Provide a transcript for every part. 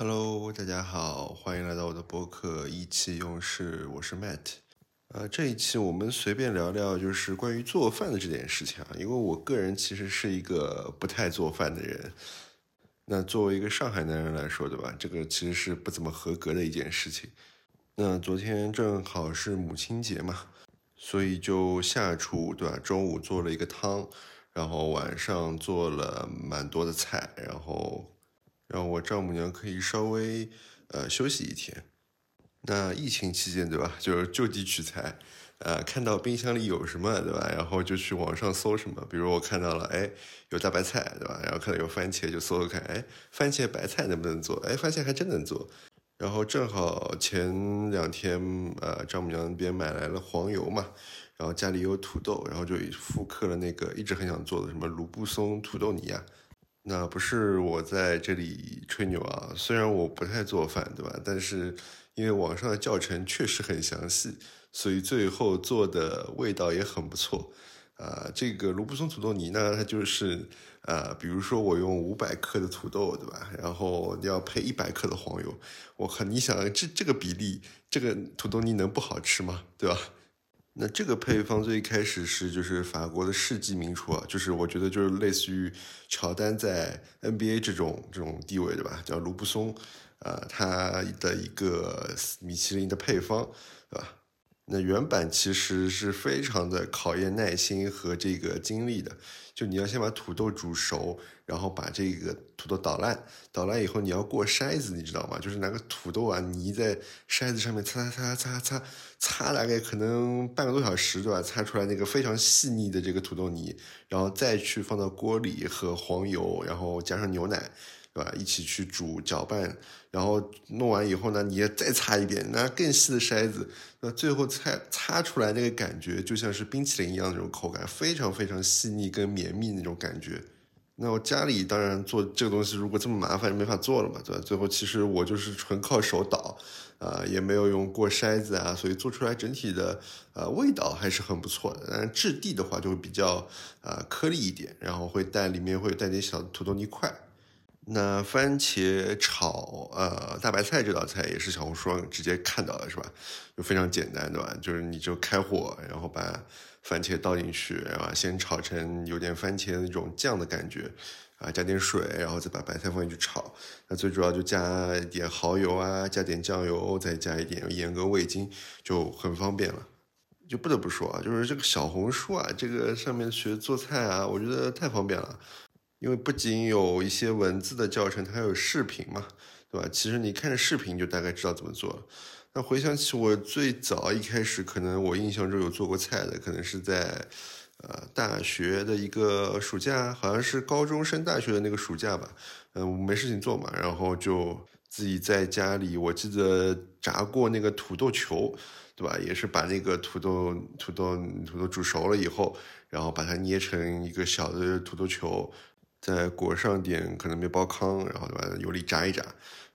Hello，大家好，欢迎来到我的播客意气用事，我是 Matt。呃，这一期我们随便聊聊，就是关于做饭的这件事情啊。因为我个人其实是一个不太做饭的人，那作为一个上海男人来说，对吧？这个其实是不怎么合格的一件事情。那昨天正好是母亲节嘛，所以就下厨，对吧？中午做了一个汤，然后晚上做了蛮多的菜，然后让我丈母娘可以稍微呃休息一天。那疫情期间，对吧？就是就地取材，呃，看到冰箱里有什么，对吧？然后就去网上搜什么。比如我看到了，哎，有大白菜，对吧？然后看到有番茄，就搜搜看，哎，番茄白菜能不能做？哎，发现还真能做。然后正好前两天，呃，丈母娘那边买来了黄油嘛，然后家里有土豆，然后就复刻了那个一直很想做的什么卢布松土豆泥啊。那不是我在这里吹牛啊，虽然我不太做饭，对吧？但是因为网上的教程确实很详细，所以最后做的味道也很不错。啊，这个卢布松土豆泥呢，它就是呃，比如说我用五百克的土豆，对吧？然后要配一百克的黄油，我靠，你想这这个比例，这个土豆泥能不好吃吗？对吧？那这个配方最开始是就是法国的世纪名厨啊，就是我觉得就是类似于乔丹在 NBA 这种这种地位，对吧？叫卢布松，呃，他的一个米其林的配方，对吧？那原版其实是非常的考验耐心和这个精力的，就你要先把土豆煮熟，然后把这个土豆捣烂，捣烂以后你要过筛子，你知道吗？就是拿个土豆啊泥在筛子上面擦擦擦擦擦擦，大概可能半个多小时，对吧？擦出来那个非常细腻的这个土豆泥，然后再去放到锅里和黄油，然后加上牛奶。对吧？一起去煮搅拌，然后弄完以后呢，你也再擦一遍，拿更细的筛子，那最后擦擦出来那个感觉就像是冰淇淋一样的那种口感，非常非常细腻跟绵密那种感觉。那我家里当然做这个东西，如果这么麻烦，就没法做了嘛，对吧？最后其实我就是纯靠手捣，啊，也没有用过筛子啊，所以做出来整体的呃味道还是很不错的。但质地的话就会比较啊颗粒一点，然后会带里面会带点小土豆泥块。那番茄炒呃大白菜这道菜也是小红书上直接看到的，是吧？就非常简单，对吧？就是你就开火，然后把番茄倒进去，然后先炒成有点番茄那种酱的感觉，啊，加点水，然后再把白菜放进去炒。那最主要就加一点蚝油啊，加点酱油，再加一点盐和味精，就很方便了。就不得不说啊，就是这个小红书啊，这个上面学做菜啊，我觉得太方便了。因为不仅有一些文字的教程，它还有视频嘛，对吧？其实你看着视频就大概知道怎么做了。那回想起我最早一开始，可能我印象中有做过菜的，可能是在呃大学的一个暑假，好像是高中升大学的那个暑假吧。嗯，没事情做嘛，然后就自己在家里，我记得炸过那个土豆球，对吧？也是把那个土豆土豆土豆煮熟了以后，然后把它捏成一个小的土豆球。再裹上点可能面包糠，然后对吧，油里炸一炸，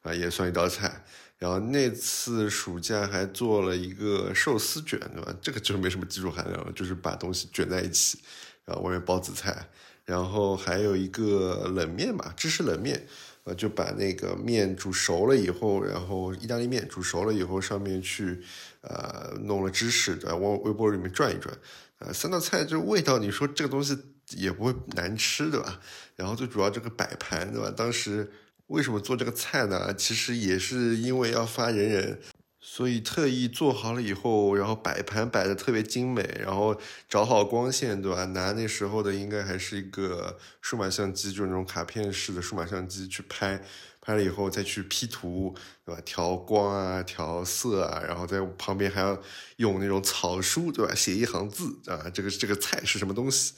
啊，也算一道菜。然后那次暑假还做了一个寿司卷，对吧？这个就没什么技术含量了，就是把东西卷在一起，然后外面包紫菜。然后还有一个冷面吧，芝士冷面，呃，就把那个面煮熟了以后，然后意大利面煮熟了以后，上面去呃弄了芝士，在往微波炉里面转一转。呃，三道菜就味道，你说这个东西也不会难吃，对吧？然后最主要这个摆盘，对吧？当时为什么做这个菜呢？其实也是因为要发人人，所以特意做好了以后，然后摆盘摆的特别精美，然后找好光线，对吧？拿那时候的应该还是一个数码相机，就那种卡片式的数码相机去拍，拍了以后再去 P 图，对吧？调光啊，调色啊，然后在旁边还要用那种草书，对吧？写一行字啊，这个这个菜是什么东西，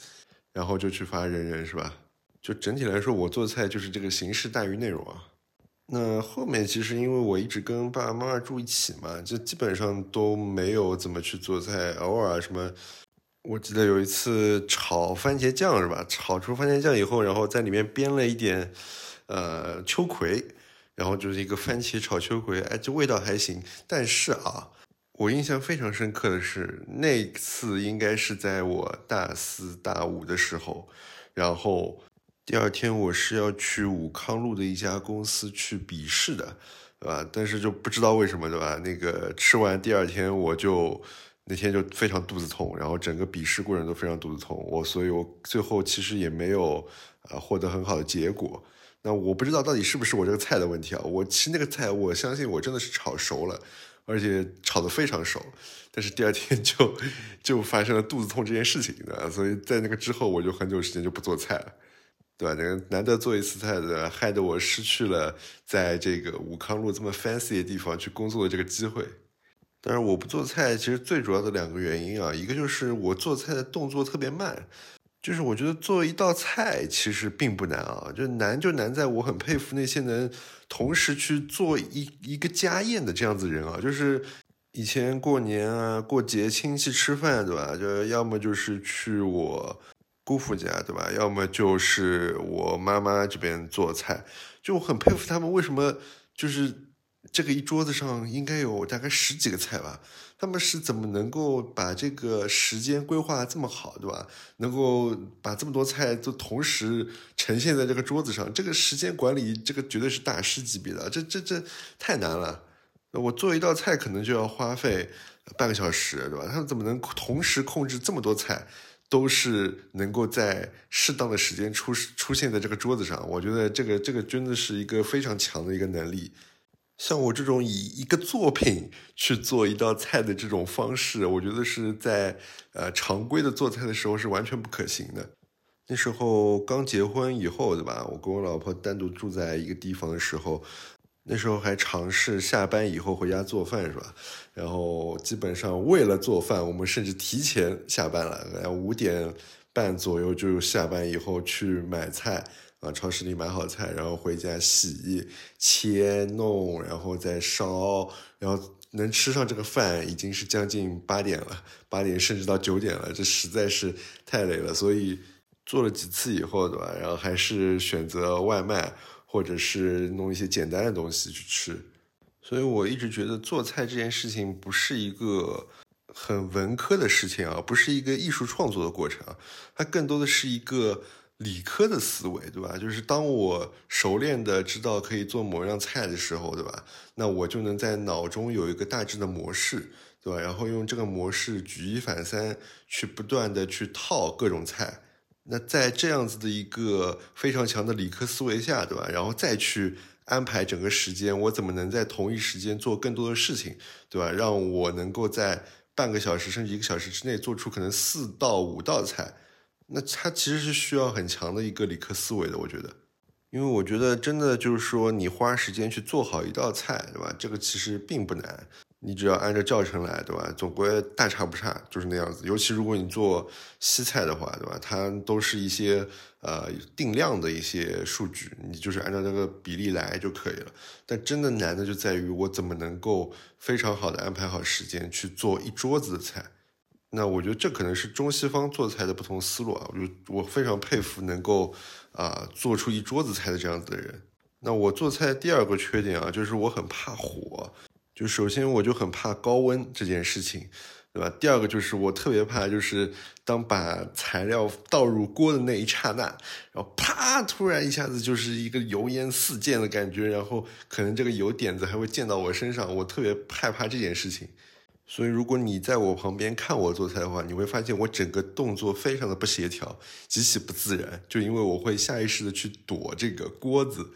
然后就去发人人，是吧？就整体来说，我做菜就是这个形式大于内容啊。那后面其实因为我一直跟爸爸妈妈住一起嘛，就基本上都没有怎么去做菜。偶尔什么，我记得有一次炒番茄酱是吧？炒出番茄酱以后，然后在里面煸了一点呃秋葵，然后就是一个番茄炒秋葵，哎，这味道还行。但是啊，我印象非常深刻的是那次应该是在我大四大五的时候，然后。第二天我是要去武康路的一家公司去笔试的，对吧？但是就不知道为什么，对吧？那个吃完第二天我就那天就非常肚子痛，然后整个笔试过程都非常肚子痛，我所以我最后其实也没有啊获得很好的结果。那我不知道到底是不是我这个菜的问题啊？我吃那个菜我相信我真的是炒熟了。而且炒得非常熟，但是第二天就就发生了肚子痛这件事情，对吧？所以在那个之后，我就很久时间就不做菜了，对吧？那个难得做一次菜的，害得我失去了在这个武康路这么 fancy 的地方去工作的这个机会。当然，我不做菜，其实最主要的两个原因啊，一个就是我做菜的动作特别慢。就是我觉得做一道菜其实并不难啊，就难就难在我很佩服那些能同时去做一一个家宴的这样子人啊。就是以前过年啊、过节亲戚吃饭，对吧？就要么就是去我姑父家，对吧？要么就是我妈妈这边做菜，就我很佩服他们为什么就是这个一桌子上应该有大概十几个菜吧。他们是怎么能够把这个时间规划这么好，对吧？能够把这么多菜都同时呈现在这个桌子上，这个时间管理，这个绝对是大师级别的，这这这太难了。我做一道菜可能就要花费半个小时，对吧？他们怎么能同时控制这么多菜，都是能够在适当的时间出出现在这个桌子上？我觉得这个这个真的是一个非常强的一个能力。像我这种以一个作品去做一道菜的这种方式，我觉得是在呃常规的做菜的时候是完全不可行的。那时候刚结婚以后，对吧？我跟我老婆单独住在一个地方的时候，那时候还尝试下班以后回家做饭，是吧？然后基本上为了做饭，我们甚至提前下班了，五点半左右就下班以后去买菜。啊，超市里买好菜，然后回家洗、切、弄，然后再烧，然后能吃上这个饭已经是将近八点了，八点甚至到九点了，这实在是太累了。所以做了几次以后，对吧？然后还是选择外卖，或者是弄一些简单的东西去吃。所以我一直觉得做菜这件事情不是一个很文科的事情啊，不是一个艺术创作的过程啊，它更多的是一个。理科的思维，对吧？就是当我熟练的知道可以做某样菜的时候，对吧？那我就能在脑中有一个大致的模式，对吧？然后用这个模式举一反三，去不断的去套各种菜。那在这样子的一个非常强的理科思维下，对吧？然后再去安排整个时间，我怎么能在同一时间做更多的事情，对吧？让我能够在半个小时甚至一个小时之内做出可能四到五道菜。那它其实是需要很强的一个理科思维的，我觉得，因为我觉得真的就是说，你花时间去做好一道菜，对吧？这个其实并不难，你只要按照教程来，对吧？总归大差不差，就是那样子。尤其如果你做西菜的话，对吧？它都是一些呃定量的一些数据，你就是按照那个比例来就可以了。但真的难的就在于我怎么能够非常好的安排好时间去做一桌子的菜。那我觉得这可能是中西方做菜的不同思路啊，我就我非常佩服能够啊做出一桌子菜的这样子的人。那我做菜第二个缺点啊，就是我很怕火，就首先我就很怕高温这件事情，对吧？第二个就是我特别怕，就是当把材料倒入锅的那一刹那，然后啪，突然一下子就是一个油烟四溅的感觉，然后可能这个油点子还会溅到我身上，我特别害怕这件事情。所以，如果你在我旁边看我做菜的话，你会发现我整个动作非常的不协调，极其不自然。就因为我会下意识的去躲这个锅子，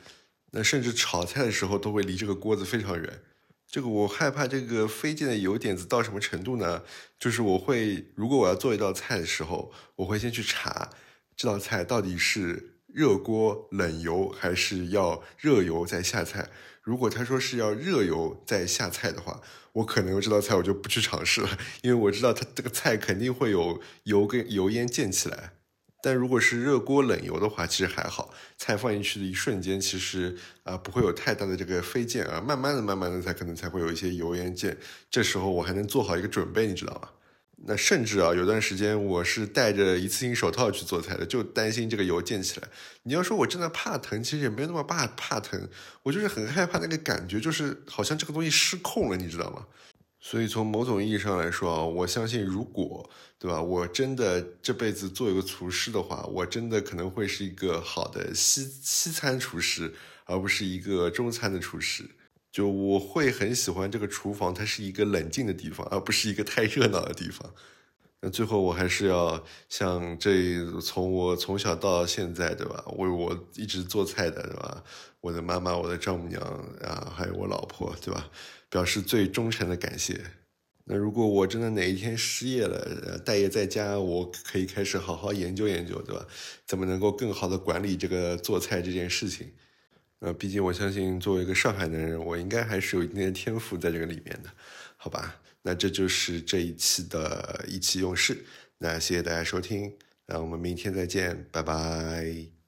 那甚至炒菜的时候都会离这个锅子非常远。这个我害怕这个飞溅的油点子到什么程度呢？就是我会，如果我要做一道菜的时候，我会先去查这道菜到底是热锅冷油还是要热油再下菜。如果他说是要热油再下菜的话，我可能这道菜我就不去尝试了，因为我知道它这个菜肯定会有油跟油烟溅起来。但如果是热锅冷油的话，其实还好，菜放进去的一瞬间，其实啊不会有太大的这个飞溅啊，慢慢的、慢慢的才可能才会有一些油烟溅。这时候我还能做好一个准备，你知道吗？那甚至啊，有段时间我是戴着一次性手套去做菜的，就担心这个油溅起来。你要说我真的怕疼，其实也没有那么怕怕疼，我就是很害怕那个感觉，就是好像这个东西失控了，你知道吗？所以从某种意义上来说啊，我相信如果对吧，我真的这辈子做一个厨师的话，我真的可能会是一个好的西西餐厨师，而不是一个中餐的厨师。就我会很喜欢这个厨房，它是一个冷静的地方，而不是一个太热闹的地方。那最后我还是要向这从我从小到现在，对吧？为我一直做菜的，对吧？我的妈妈、我的丈母娘啊，还有我老婆，对吧？表示最忠诚的感谢。那如果我真的哪一天失业了，待业在家，我可以开始好好研究研究，对吧？怎么能够更好的管理这个做菜这件事情？呃，毕竟我相信，作为一个上海男人，我应该还是有一定的天赋在这个里面的，好吧？那这就是这一期的意气用事。那谢谢大家收听，那我们明天再见，拜拜。